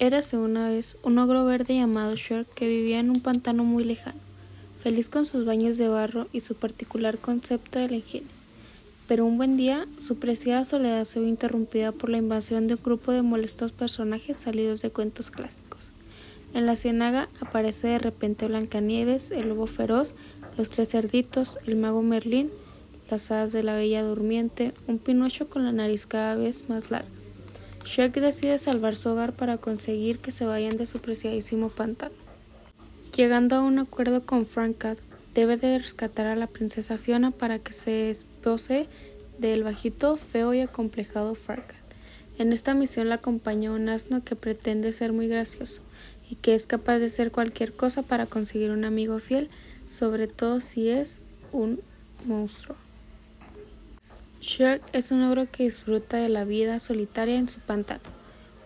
Érase una vez un ogro verde llamado Shrek que vivía en un pantano muy lejano, feliz con sus baños de barro y su particular concepto de la higiene. Pero un buen día, su preciada soledad se vio interrumpida por la invasión de un grupo de molestos personajes salidos de cuentos clásicos. En la ciénaga aparece de repente Blancanieves, el lobo feroz, los tres cerditos, el mago Merlín, las hadas de la bella durmiente, un pinucho con la nariz cada vez más larga. Shrek decide salvar su hogar para conseguir que se vayan de su preciadísimo pantano. Llegando a un acuerdo con Frank Cat, debe de rescatar a la princesa Fiona para que se espose del bajito, feo y acomplejado Farquaad. En esta misión la acompaña un asno que pretende ser muy gracioso y que es capaz de hacer cualquier cosa para conseguir un amigo fiel, sobre todo si es un monstruo. Shrek es un ogro que disfruta de la vida solitaria en su pantano.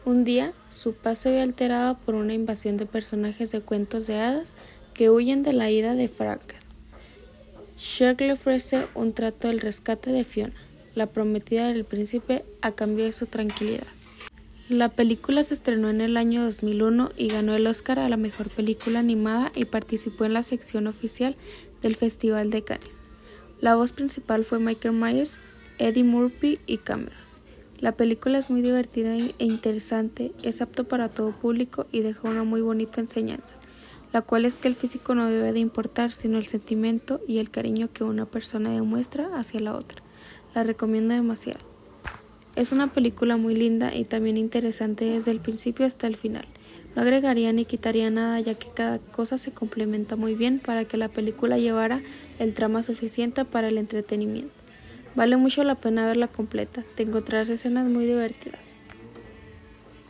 Un día, su paz se ve alterada por una invasión de personajes de cuentos de hadas que huyen de la ida de Farquaad. Shrek le ofrece un trato del rescate de Fiona, la prometida del príncipe, a cambio de su tranquilidad. La película se estrenó en el año 2001 y ganó el Oscar a la mejor película animada y participó en la sección oficial del Festival de Cannes. La voz principal fue Michael Myers, Eddie Murphy y Cameron. La película es muy divertida e interesante, es apto para todo público y deja una muy bonita enseñanza, la cual es que el físico no debe de importar, sino el sentimiento y el cariño que una persona demuestra hacia la otra. La recomiendo demasiado. Es una película muy linda y también interesante desde el principio hasta el final. No agregaría ni quitaría nada ya que cada cosa se complementa muy bien para que la película llevara el trama suficiente para el entretenimiento. Vale mucho la pena verla completa, te encontrarás escenas muy divertidas.